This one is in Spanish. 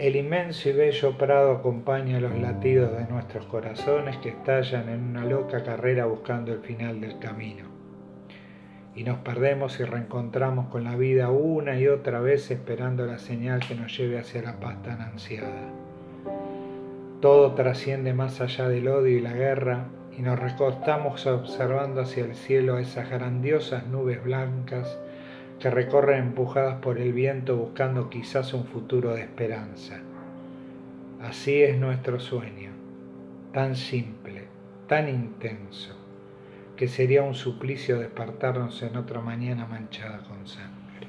El inmenso y bello prado acompaña los latidos de nuestros corazones que estallan en una loca carrera buscando el final del camino. Y nos perdemos y reencontramos con la vida una y otra vez esperando la señal que nos lleve hacia la paz tan ansiada. Todo trasciende más allá del odio y la guerra y nos recostamos observando hacia el cielo esas grandiosas nubes blancas que recorren empujadas por el viento buscando quizás un futuro de esperanza. Así es nuestro sueño, tan simple, tan intenso, que sería un suplicio despertarnos en otra mañana manchada con sangre.